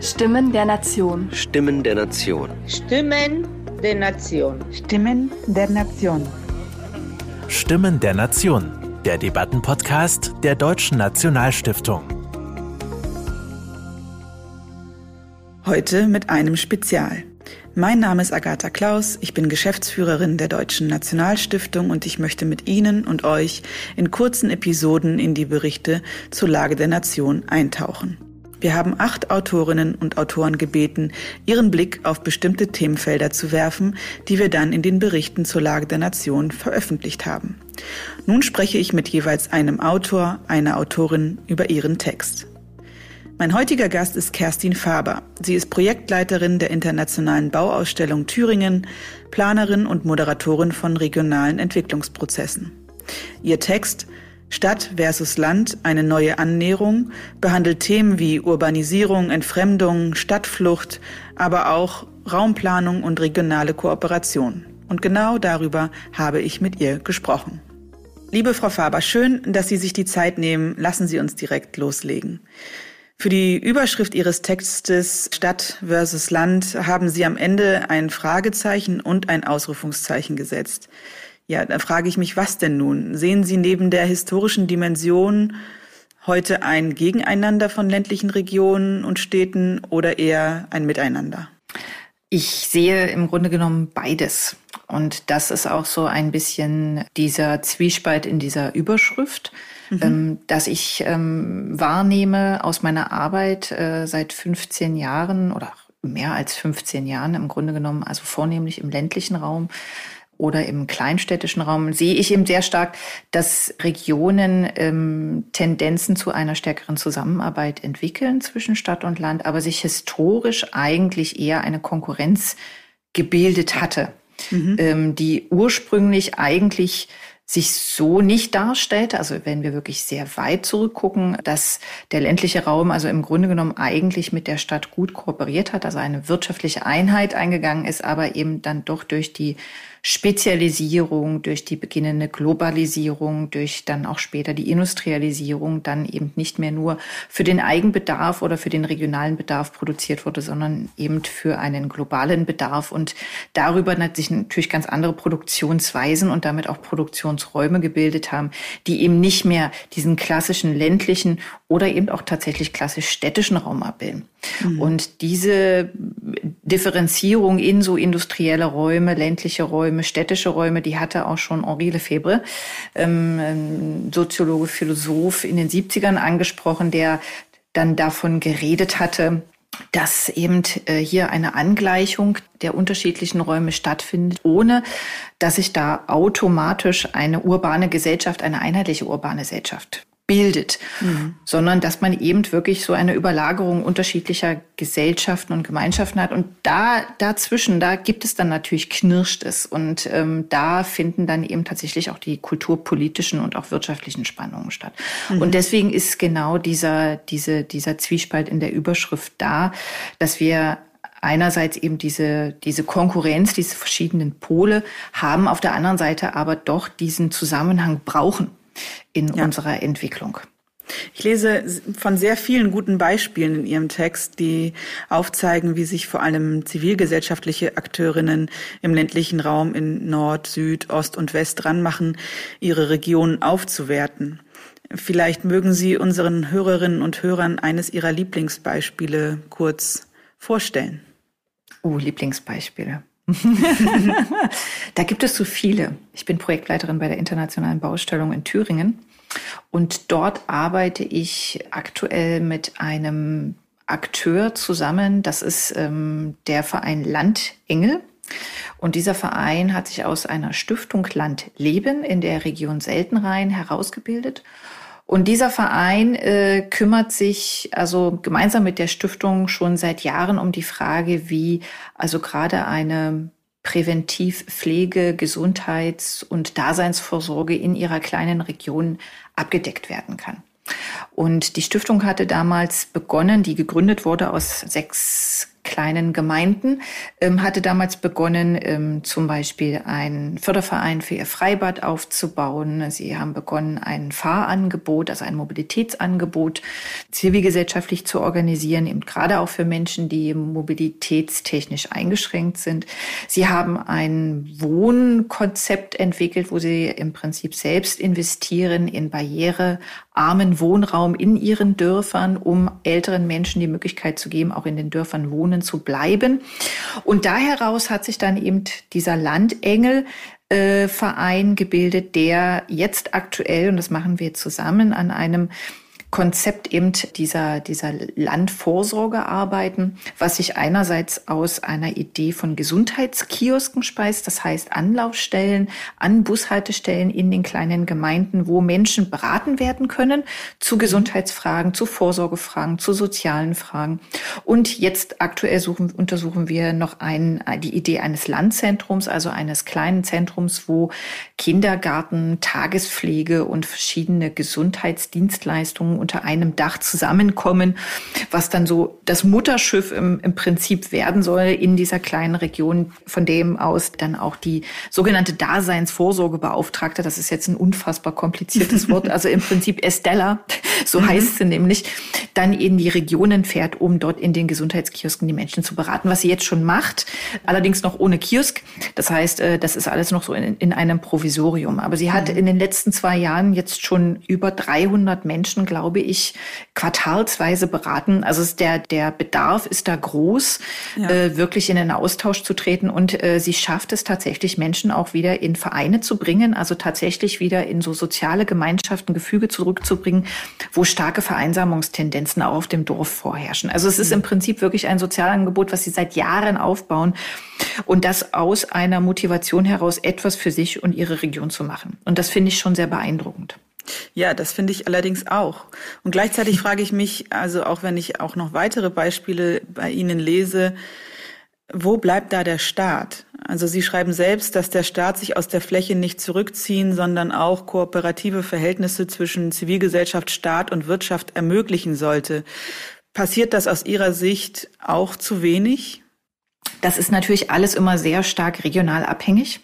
Stimmen der Nation. Stimmen der Nation. Stimmen der Nation. Stimmen der Nation. Stimmen der Nation. Der Debattenpodcast der Deutschen Nationalstiftung. Heute mit einem Spezial. Mein Name ist Agatha Klaus, ich bin Geschäftsführerin der Deutschen Nationalstiftung und ich möchte mit Ihnen und euch in kurzen Episoden in die Berichte zur Lage der Nation eintauchen. Wir haben acht Autorinnen und Autoren gebeten, ihren Blick auf bestimmte Themenfelder zu werfen, die wir dann in den Berichten zur Lage der Nation veröffentlicht haben. Nun spreche ich mit jeweils einem Autor, einer Autorin über ihren Text. Mein heutiger Gast ist Kerstin Faber. Sie ist Projektleiterin der Internationalen Bauausstellung Thüringen, Planerin und Moderatorin von regionalen Entwicklungsprozessen. Ihr Text Stadt versus Land, eine neue Annäherung, behandelt Themen wie Urbanisierung, Entfremdung, Stadtflucht, aber auch Raumplanung und regionale Kooperation. Und genau darüber habe ich mit ihr gesprochen. Liebe Frau Faber, schön, dass Sie sich die Zeit nehmen. Lassen Sie uns direkt loslegen. Für die Überschrift Ihres Textes Stadt versus Land haben Sie am Ende ein Fragezeichen und ein Ausrufungszeichen gesetzt. Ja, da frage ich mich, was denn nun? Sehen Sie neben der historischen Dimension heute ein Gegeneinander von ländlichen Regionen und Städten oder eher ein Miteinander? Ich sehe im Grunde genommen beides. Und das ist auch so ein bisschen dieser Zwiespalt in dieser Überschrift, mhm. ähm, dass ich ähm, wahrnehme aus meiner Arbeit äh, seit 15 Jahren oder mehr als 15 Jahren im Grunde genommen, also vornehmlich im ländlichen Raum, oder im kleinstädtischen Raum sehe ich eben sehr stark, dass Regionen ähm, Tendenzen zu einer stärkeren Zusammenarbeit entwickeln zwischen Stadt und Land, aber sich historisch eigentlich eher eine Konkurrenz gebildet hatte, mhm. ähm, die ursprünglich eigentlich sich so nicht darstellte, also wenn wir wirklich sehr weit zurückgucken, dass der ländliche Raum also im Grunde genommen eigentlich mit der Stadt gut kooperiert hat, also eine wirtschaftliche Einheit eingegangen ist, aber eben dann doch durch die Spezialisierung, durch die beginnende Globalisierung, durch dann auch später die Industrialisierung dann eben nicht mehr nur für den Eigenbedarf oder für den regionalen Bedarf produziert wurde, sondern eben für einen globalen Bedarf. Und darüber sich natürlich ganz andere Produktionsweisen und damit auch Produktionsräume gebildet haben, die eben nicht mehr diesen klassischen ländlichen oder eben auch tatsächlich klassisch städtischen Raum abbilden. Mhm. Und diese Differenzierung in so industrielle Räume, ländliche Räume, städtische Räume, die hatte auch schon Henri Lefebvre, ähm, Soziologe, Philosoph in den 70ern angesprochen, der dann davon geredet hatte, dass eben äh, hier eine Angleichung der unterschiedlichen Räume stattfindet, ohne dass sich da automatisch eine urbane Gesellschaft, eine einheitliche urbane Gesellschaft bildet, mhm. sondern dass man eben wirklich so eine Überlagerung unterschiedlicher Gesellschaften und Gemeinschaften hat. Und da dazwischen, da gibt es dann natürlich knirscht es. Und ähm, da finden dann eben tatsächlich auch die kulturpolitischen und auch wirtschaftlichen Spannungen statt. Mhm. Und deswegen ist genau dieser, diese, dieser Zwiespalt in der Überschrift da, dass wir einerseits eben diese, diese Konkurrenz, diese verschiedenen Pole haben, auf der anderen Seite aber doch diesen Zusammenhang brauchen in ja. unserer Entwicklung. Ich lese von sehr vielen guten Beispielen in Ihrem Text, die aufzeigen, wie sich vor allem zivilgesellschaftliche Akteurinnen im ländlichen Raum in Nord, Süd, Ost und West dran machen, ihre Regionen aufzuwerten. Vielleicht mögen Sie unseren Hörerinnen und Hörern eines Ihrer Lieblingsbeispiele kurz vorstellen. Oh, Lieblingsbeispiele. Da gibt es so viele. Ich bin Projektleiterin bei der Internationalen Baustellung in Thüringen und dort arbeite ich aktuell mit einem Akteur zusammen. Das ist ähm, der Verein Landengel. Und dieser Verein hat sich aus einer Stiftung Land Leben in der Region Seltenrhein herausgebildet und dieser Verein äh, kümmert sich also gemeinsam mit der Stiftung schon seit Jahren um die Frage, wie also gerade eine Präventivpflege, Gesundheits- und Daseinsvorsorge in ihrer kleinen Region abgedeckt werden kann. Und die Stiftung hatte damals begonnen, die gegründet wurde aus sechs kleinen Gemeinden, ähm, hatte damals begonnen, ähm, zum Beispiel einen Förderverein für ihr Freibad aufzubauen. Sie haben begonnen, ein Fahrangebot, also ein Mobilitätsangebot zivilgesellschaftlich zu organisieren, eben gerade auch für Menschen, die mobilitätstechnisch eingeschränkt sind. Sie haben ein Wohnkonzept entwickelt, wo sie im Prinzip selbst investieren in barrierearmen Wohnraum in ihren Dörfern, um älteren Menschen die Möglichkeit zu geben, auch in den Dörfern wohnen zu bleiben. Und da heraus hat sich dann eben dieser Landengel äh, Verein gebildet, der jetzt aktuell, und das machen wir zusammen, an einem Konzept eben dieser, dieser Landvorsorge arbeiten, was sich einerseits aus einer Idee von Gesundheitskiosken speist, das heißt Anlaufstellen an Bushaltestellen in den kleinen Gemeinden, wo Menschen beraten werden können zu Gesundheitsfragen, zu Vorsorgefragen, zu sozialen Fragen. Und jetzt aktuell suchen, untersuchen wir noch ein, die Idee eines Landzentrums, also eines kleinen Zentrums, wo Kindergarten, Tagespflege und verschiedene Gesundheitsdienstleistungen unter einem Dach zusammenkommen, was dann so das Mutterschiff im, im Prinzip werden soll in dieser kleinen Region, von dem aus dann auch die sogenannte Daseinsvorsorgebeauftragte, das ist jetzt ein unfassbar kompliziertes Wort, also im Prinzip Estella, so mhm. heißt sie nämlich, dann in die Regionen fährt, um dort in den Gesundheitskiosken die Menschen zu beraten, was sie jetzt schon macht, allerdings noch ohne Kiosk. Das heißt, äh, das ist alles noch so in, in einem Provisorium. Aber sie hat mhm. in den letzten zwei Jahren jetzt schon über 300 Menschen, glaube glaube ich, quartalsweise beraten. Also der, der Bedarf ist da groß, ja. äh, wirklich in den Austausch zu treten. Und äh, sie schafft es tatsächlich, Menschen auch wieder in Vereine zu bringen, also tatsächlich wieder in so soziale Gemeinschaften, Gefüge zurückzubringen, wo starke Vereinsamungstendenzen auch auf dem Dorf vorherrschen. Also es ist mhm. im Prinzip wirklich ein Sozialangebot, was sie seit Jahren aufbauen. Und das aus einer Motivation heraus, etwas für sich und ihre Region zu machen. Und das finde ich schon sehr beeindruckend. Ja, das finde ich allerdings auch. Und gleichzeitig frage ich mich, also auch wenn ich auch noch weitere Beispiele bei Ihnen lese, wo bleibt da der Staat? Also Sie schreiben selbst, dass der Staat sich aus der Fläche nicht zurückziehen, sondern auch kooperative Verhältnisse zwischen Zivilgesellschaft, Staat und Wirtschaft ermöglichen sollte. Passiert das aus Ihrer Sicht auch zu wenig? Das ist natürlich alles immer sehr stark regional abhängig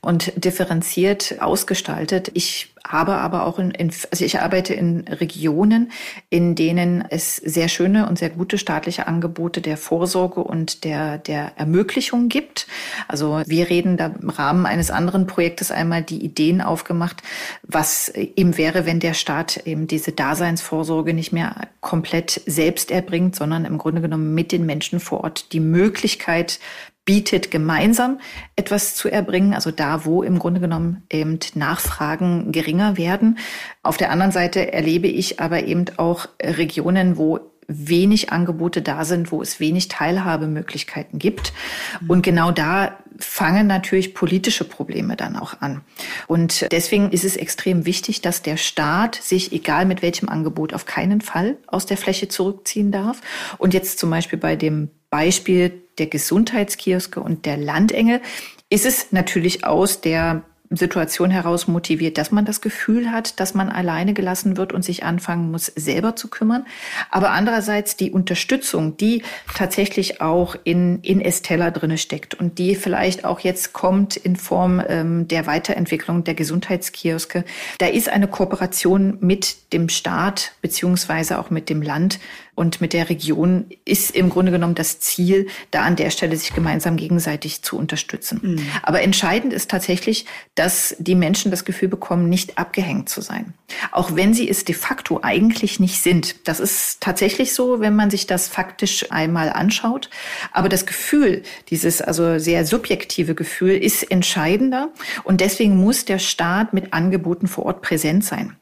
und differenziert ausgestaltet. Ich habe aber auch in, in, also ich arbeite in Regionen, in denen es sehr schöne und sehr gute staatliche Angebote der Vorsorge und der, der Ermöglichung gibt. Also wir reden da im Rahmen eines anderen Projektes einmal die Ideen aufgemacht, was eben wäre, wenn der Staat eben diese Daseinsvorsorge nicht mehr komplett selbst erbringt, sondern im Grunde genommen mit den Menschen vor Ort die Möglichkeit bietet, gemeinsam etwas zu erbringen, also da, wo im Grunde genommen eben Nachfragen geringer werden. Auf der anderen Seite erlebe ich aber eben auch Regionen, wo wenig Angebote da sind, wo es wenig Teilhabemöglichkeiten gibt. Mhm. Und genau da fangen natürlich politische Probleme dann auch an. Und deswegen ist es extrem wichtig, dass der Staat sich, egal mit welchem Angebot, auf keinen Fall aus der Fläche zurückziehen darf. Und jetzt zum Beispiel bei dem Beispiel der Gesundheitskioske und der Landengel ist es natürlich aus der Situation heraus motiviert, dass man das Gefühl hat, dass man alleine gelassen wird und sich anfangen muss, selber zu kümmern. Aber andererseits die Unterstützung, die tatsächlich auch in, in Estella drinne steckt und die vielleicht auch jetzt kommt in Form ähm, der Weiterentwicklung der Gesundheitskioske. Da ist eine Kooperation mit dem Staat beziehungsweise auch mit dem Land und mit der Region ist im Grunde genommen das Ziel, da an der Stelle sich gemeinsam gegenseitig zu unterstützen. Mhm. Aber entscheidend ist tatsächlich, dass die Menschen das Gefühl bekommen, nicht abgehängt zu sein. Auch wenn sie es de facto eigentlich nicht sind. Das ist tatsächlich so, wenn man sich das faktisch einmal anschaut. Aber das Gefühl, dieses also sehr subjektive Gefühl ist entscheidender. Und deswegen muss der Staat mit Angeboten vor Ort präsent sein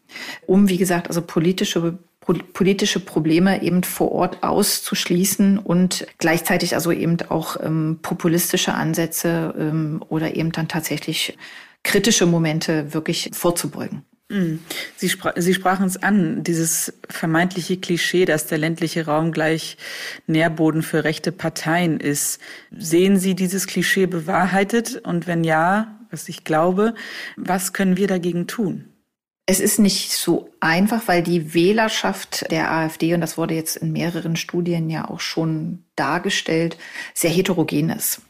um, wie gesagt, also politische politische Probleme eben vor Ort auszuschließen und gleichzeitig also eben auch ähm, populistische Ansätze ähm, oder eben dann tatsächlich kritische Momente wirklich vorzubeugen. Mhm. Sie, spra Sie sprachen es an, dieses vermeintliche Klischee, dass der ländliche Raum gleich Nährboden für rechte Parteien ist. Sehen Sie dieses Klischee bewahrheitet? Und wenn ja, was ich glaube, was können wir dagegen tun? Es ist nicht so einfach, weil die Wählerschaft der AfD, und das wurde jetzt in mehreren Studien ja auch schon dargestellt, sehr heterogen ist.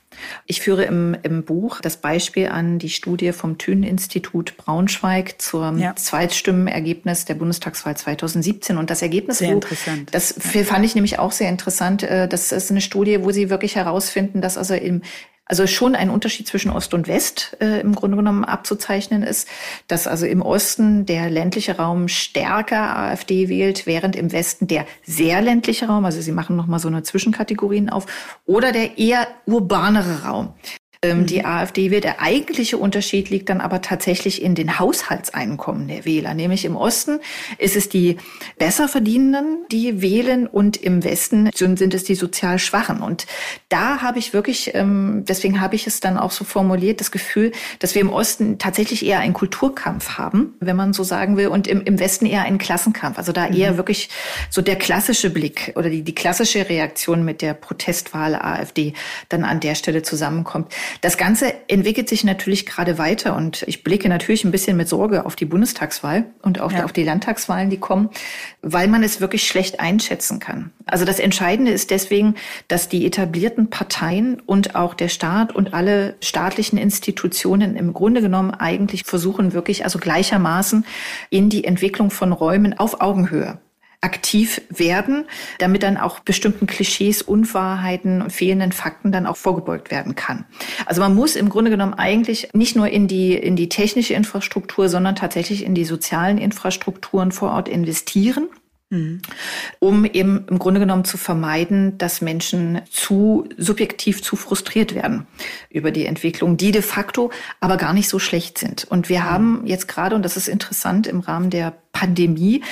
Ich führe im, im Buch das Beispiel an die Studie vom Thünen-Institut Braunschweig zum ja. Zweitstimmenergebnis der Bundestagswahl 2017. Und das Ergebnis, sehr wo, interessant. das fand ich nämlich auch sehr interessant. Äh, das ist eine Studie, wo sie wirklich herausfinden, dass also im also schon ein Unterschied zwischen Ost und West äh, im Grunde genommen abzuzeichnen ist, dass also im Osten der ländliche Raum stärker AfD wählt, während im Westen der sehr ländliche Raum, also sie machen nochmal so eine Zwischenkategorien auf, oder der eher urbanere Raum ähm, mhm. die AfD wählt. Der eigentliche Unterschied liegt dann aber tatsächlich in den Haushaltseinkommen der Wähler. Nämlich im Osten ist es die besser verdienenden, die wählen und im Westen sind es die sozial Schwachen. Und da habe ich wirklich, ähm, deswegen habe ich es dann auch so formuliert, das Gefühl, dass wir im Osten tatsächlich eher einen Kulturkampf haben, wenn man so sagen will, und im, im Westen eher einen Klassenkampf. Also da eher mhm. wirklich so der klassische Blick oder die, die klassische Reaktion mit der Protestwahl AfD dann an der Stelle zusammenkommt. Das Ganze entwickelt sich natürlich gerade weiter und ich blicke natürlich ein bisschen mit Sorge auf die Bundestagswahl und auch ja. auf die Landtagswahlen, die kommen, weil man es wirklich schlecht einschätzen kann. Also das Entscheidende ist deswegen, dass die etablierten Parteien und auch der Staat und alle staatlichen Institutionen im Grunde genommen eigentlich versuchen wirklich also gleichermaßen in die Entwicklung von Räumen auf Augenhöhe aktiv werden, damit dann auch bestimmten Klischees, Unwahrheiten und fehlenden Fakten dann auch vorgebeugt werden kann. Also man muss im Grunde genommen eigentlich nicht nur in die, in die technische Infrastruktur, sondern tatsächlich in die sozialen Infrastrukturen vor Ort investieren um eben im Grunde genommen zu vermeiden, dass Menschen zu subjektiv zu frustriert werden über die Entwicklung, die de facto aber gar nicht so schlecht sind. Und wir haben jetzt gerade, und das ist interessant, im Rahmen der Pandemie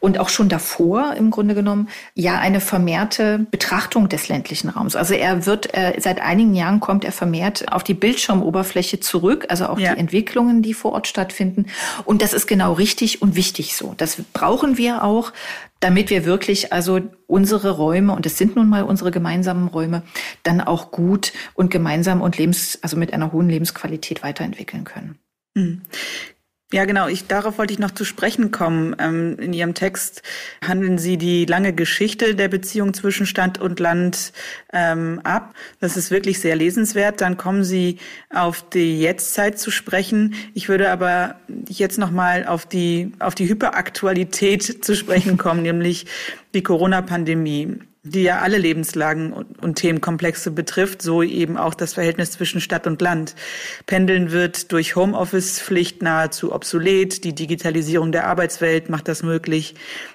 und auch schon davor im Grunde genommen ja eine vermehrte Betrachtung des ländlichen Raums. Also er wird äh, seit einigen Jahren kommt er vermehrt auf die Bildschirmoberfläche zurück, also auch ja. die Entwicklungen, die vor Ort stattfinden. Und das ist genau richtig und wichtig so. Das brauchen wir auch, damit wir wirklich also unsere Räume und es sind nun mal unsere gemeinsamen Räume dann auch gut und gemeinsam und lebens also mit einer hohen Lebensqualität weiterentwickeln können. Mhm. Ja, genau. Ich, darauf wollte ich noch zu sprechen kommen. Ähm, in Ihrem Text handeln Sie die lange Geschichte der Beziehung zwischen Stadt und Land ähm, ab. Das ist wirklich sehr lesenswert. Dann kommen Sie auf die Jetztzeit zu sprechen. Ich würde aber jetzt noch mal auf die auf die Hyperaktualität zu sprechen kommen, nämlich die Corona-Pandemie die ja alle Lebenslagen und, und, Themenkomplexe betrifft, so eben auch das Verhältnis zwischen Stadt und Land. Pendeln wird durch Homeoffice-Pflicht nahezu obsolet. Die Digitalisierung der Arbeitswelt macht das möglich.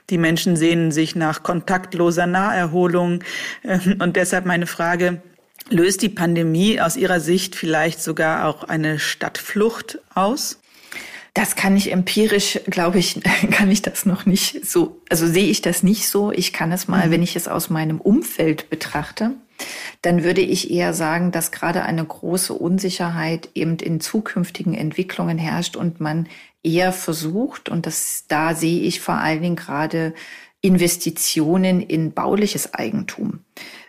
Die Menschen sehnen sich nach kontaktloser Naherholung. Ähm, und deshalb meine Frage, löst die Pandemie aus Ihrer Sicht vielleicht sogar auch eine Stadtflucht aus? Das kann ich empirisch, glaube ich, kann ich das noch nicht so, also sehe ich das nicht so. Ich kann es mal, mhm. wenn ich es aus meinem Umfeld betrachte, dann würde ich eher sagen, dass gerade eine große Unsicherheit eben in zukünftigen Entwicklungen herrscht und man eher versucht, und das, da sehe ich vor allen Dingen gerade Investitionen in bauliches Eigentum,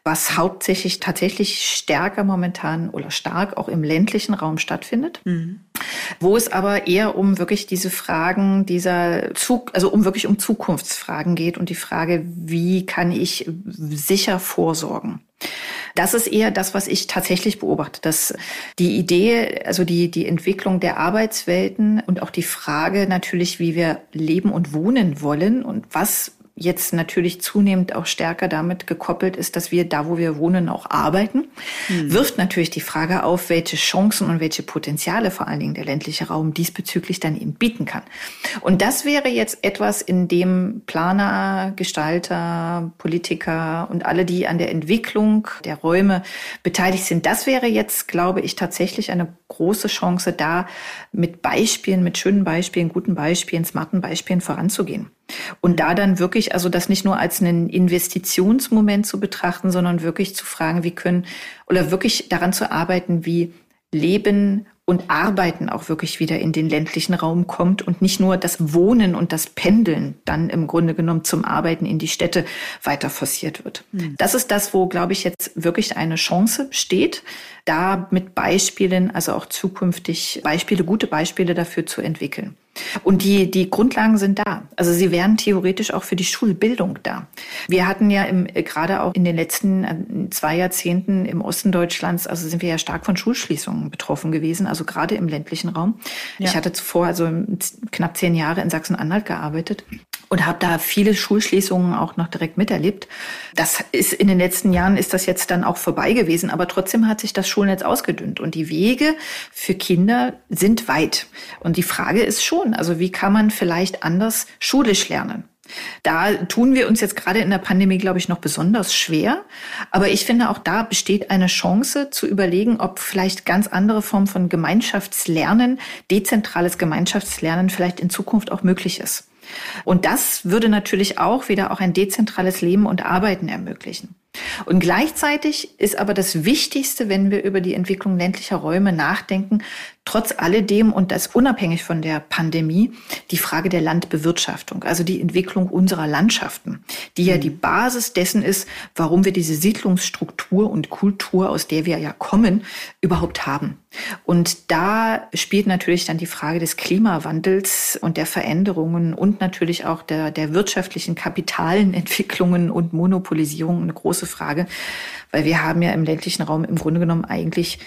was hauptsächlich tatsächlich stärker momentan oder stark auch im ländlichen Raum stattfindet, mhm. wo es aber eher um wirklich diese Fragen dieser Zug, also um wirklich um Zukunftsfragen geht und die Frage, wie kann ich sicher vorsorgen? Das ist eher das, was ich tatsächlich beobachte, dass die Idee, also die, die Entwicklung der Arbeitswelten und auch die Frage natürlich, wie wir leben und wohnen wollen und was jetzt natürlich zunehmend auch stärker damit gekoppelt ist, dass wir da, wo wir wohnen, auch arbeiten, mhm. wirft natürlich die Frage auf, welche Chancen und welche Potenziale vor allen Dingen der ländliche Raum diesbezüglich dann eben bieten kann. Und das wäre jetzt etwas, in dem Planer, Gestalter, Politiker und alle, die an der Entwicklung der Räume beteiligt sind, das wäre jetzt, glaube ich, tatsächlich eine große Chance, da mit Beispielen, mit schönen Beispielen, guten Beispielen, smarten Beispielen voranzugehen. Und da dann wirklich, also das nicht nur als einen Investitionsmoment zu betrachten, sondern wirklich zu fragen, wie können, oder wirklich daran zu arbeiten, wie Leben und Arbeiten auch wirklich wieder in den ländlichen Raum kommt und nicht nur das Wohnen und das Pendeln dann im Grunde genommen zum Arbeiten in die Städte weiter forciert wird. Mhm. Das ist das, wo, glaube ich, jetzt wirklich eine Chance steht, da mit Beispielen, also auch zukünftig Beispiele, gute Beispiele dafür zu entwickeln. Und die, die Grundlagen sind da. Also sie wären theoretisch auch für die Schulbildung da. Wir hatten ja im, gerade auch in den letzten äh, zwei Jahrzehnten im Osten Deutschlands, also sind wir ja stark von Schulschließungen betroffen gewesen, also gerade im ländlichen Raum. Ja. Ich hatte zuvor also knapp zehn Jahre in Sachsen-Anhalt gearbeitet und habe da viele Schulschließungen auch noch direkt miterlebt. Das ist in den letzten Jahren ist das jetzt dann auch vorbei gewesen, aber trotzdem hat sich das Schulnetz ausgedünnt und die Wege für Kinder sind weit. Und die Frage ist schon, also wie kann man vielleicht anders schulisch lernen? Da tun wir uns jetzt gerade in der Pandemie, glaube ich, noch besonders schwer. Aber ich finde, auch da besteht eine Chance zu überlegen, ob vielleicht ganz andere Formen von Gemeinschaftslernen, dezentrales Gemeinschaftslernen vielleicht in Zukunft auch möglich ist. Und das würde natürlich auch wieder auch ein dezentrales Leben und Arbeiten ermöglichen. Und gleichzeitig ist aber das Wichtigste, wenn wir über die Entwicklung ländlicher Räume nachdenken, trotz alledem und das unabhängig von der Pandemie, die Frage der Landbewirtschaftung, also die Entwicklung unserer Landschaften, die ja die mhm. Basis dessen ist, warum wir diese Siedlungsstruktur und Kultur, aus der wir ja kommen, überhaupt haben. Und da spielt natürlich dann die Frage des Klimawandels und der Veränderungen und natürlich auch der, der wirtschaftlichen kapitalen Entwicklungen und Monopolisierung eine große Frage, weil wir haben ja im ländlichen Raum im Grunde genommen eigentlich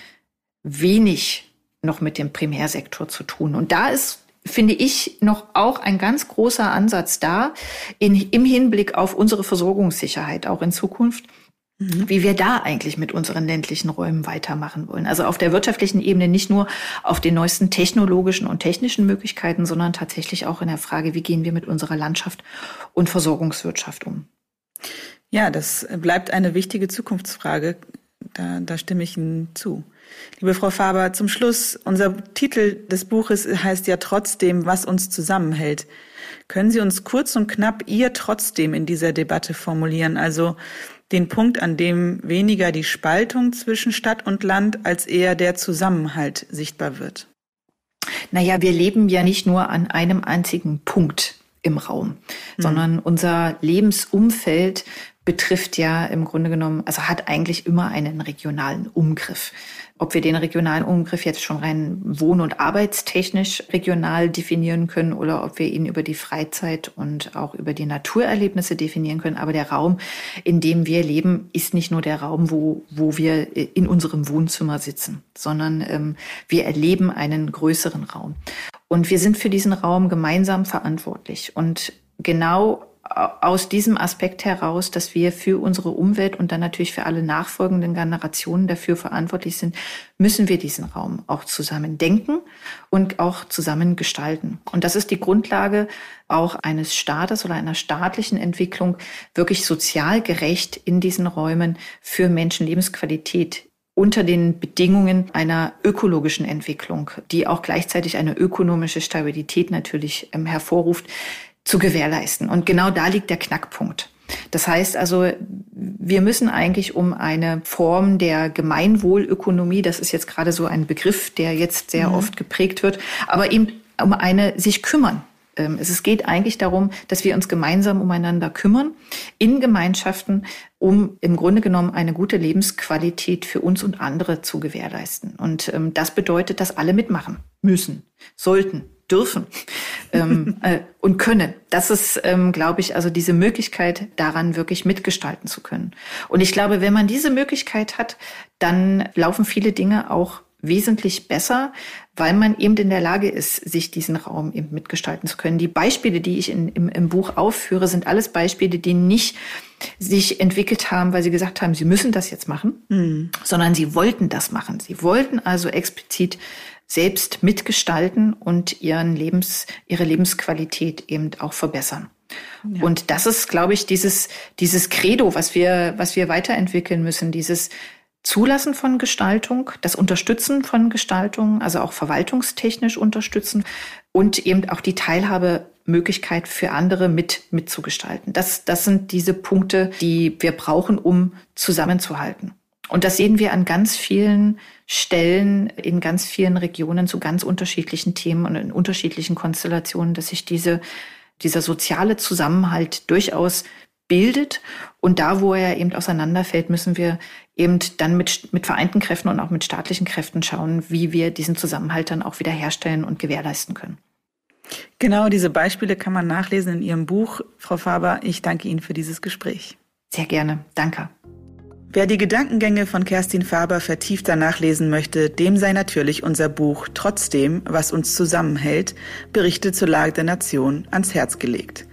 wenig noch mit dem Primärsektor zu tun. Und da ist finde ich, noch auch ein ganz großer Ansatz da in, im Hinblick auf unsere Versorgungssicherheit auch in Zukunft, mhm. wie wir da eigentlich mit unseren ländlichen Räumen weitermachen wollen. Also auf der wirtschaftlichen Ebene nicht nur auf den neuesten technologischen und technischen Möglichkeiten, sondern tatsächlich auch in der Frage, wie gehen wir mit unserer Landschaft und Versorgungswirtschaft um. Ja, das bleibt eine wichtige Zukunftsfrage. Da, da stimme ich Ihnen zu. Liebe Frau Faber, zum Schluss, unser Titel des Buches heißt ja trotzdem, was uns zusammenhält. Können Sie uns kurz und knapp Ihr trotzdem in dieser Debatte formulieren? Also den Punkt, an dem weniger die Spaltung zwischen Stadt und Land als eher der Zusammenhalt sichtbar wird. Naja, wir leben ja nicht nur an einem einzigen Punkt im Raum, mhm. sondern unser Lebensumfeld betrifft ja im Grunde genommen, also hat eigentlich immer einen regionalen Umgriff. Ob wir den regionalen Umgriff jetzt schon rein wohn- und arbeitstechnisch regional definieren können oder ob wir ihn über die Freizeit und auch über die Naturerlebnisse definieren können. Aber der Raum, in dem wir leben, ist nicht nur der Raum, wo, wo wir in unserem Wohnzimmer sitzen, sondern ähm, wir erleben einen größeren Raum. Und wir sind für diesen Raum gemeinsam verantwortlich. Und genau aus diesem Aspekt heraus, dass wir für unsere Umwelt und dann natürlich für alle nachfolgenden Generationen dafür verantwortlich sind, müssen wir diesen Raum auch zusammen denken und auch zusammen gestalten. Und das ist die Grundlage auch eines Staates oder einer staatlichen Entwicklung, wirklich sozial gerecht in diesen Räumen für Menschen Lebensqualität unter den Bedingungen einer ökologischen Entwicklung, die auch gleichzeitig eine ökonomische Stabilität natürlich ähm, hervorruft, zu gewährleisten. Und genau da liegt der Knackpunkt. Das heißt also, wir müssen eigentlich um eine Form der Gemeinwohlökonomie, das ist jetzt gerade so ein Begriff, der jetzt sehr mhm. oft geprägt wird, aber eben um eine sich kümmern. Ähm, es geht eigentlich darum, dass wir uns gemeinsam umeinander kümmern, in Gemeinschaften, um im Grunde genommen eine gute Lebensqualität für uns und andere zu gewährleisten. Und ähm, das bedeutet, dass alle mitmachen müssen, sollten, dürfen ähm, äh, und können. Das ist, glaube ich, also diese Möglichkeit, daran wirklich mitgestalten zu können. Und ich glaube, wenn man diese Möglichkeit hat, dann laufen viele Dinge auch wesentlich besser, weil man eben in der Lage ist, sich diesen Raum eben mitgestalten zu können. Die Beispiele, die ich in, im, im Buch aufführe, sind alles Beispiele, die nicht sich entwickelt haben, weil sie gesagt haben, sie müssen das jetzt machen, mhm. sondern sie wollten das machen. Sie wollten also explizit selbst mitgestalten und ihren Lebens, ihre Lebensqualität eben auch verbessern. Ja. Und das ist, glaube ich, dieses, dieses Credo, was wir, was wir weiterentwickeln müssen, dieses Zulassen von Gestaltung, das Unterstützen von Gestaltung, also auch verwaltungstechnisch unterstützen und eben auch die Teilhabemöglichkeit für andere mit mitzugestalten. Das, das sind diese Punkte, die wir brauchen, um zusammenzuhalten. Und das sehen wir an ganz vielen Stellen in ganz vielen Regionen zu ganz unterschiedlichen Themen und in unterschiedlichen Konstellationen, dass sich diese, dieser soziale Zusammenhalt durchaus bildet. Und da, wo er eben auseinanderfällt, müssen wir eben dann mit, mit vereinten Kräften und auch mit staatlichen Kräften schauen, wie wir diesen Zusammenhalt dann auch wieder herstellen und gewährleisten können. Genau, diese Beispiele kann man nachlesen in Ihrem Buch. Frau Faber, ich danke Ihnen für dieses Gespräch. Sehr gerne. Danke. Wer die Gedankengänge von Kerstin Faber vertiefter nachlesen möchte, dem sei natürlich unser Buch Trotzdem, was uns zusammenhält, Berichte zur Lage der Nation ans Herz gelegt.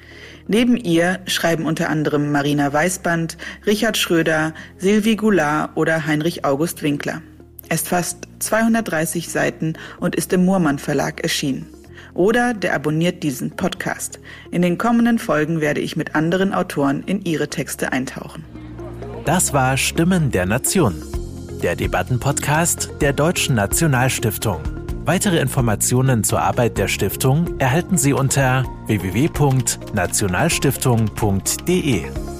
Neben ihr schreiben unter anderem Marina Weißband, Richard Schröder, Sylvie Goulart oder Heinrich August Winkler. Es fasst 230 Seiten und ist im Moormann Verlag erschienen. Oder der abonniert diesen Podcast. In den kommenden Folgen werde ich mit anderen Autoren in ihre Texte eintauchen. Das war Stimmen der Nation, der Debattenpodcast der Deutschen Nationalstiftung. Weitere Informationen zur Arbeit der Stiftung erhalten Sie unter www.nationalstiftung.de.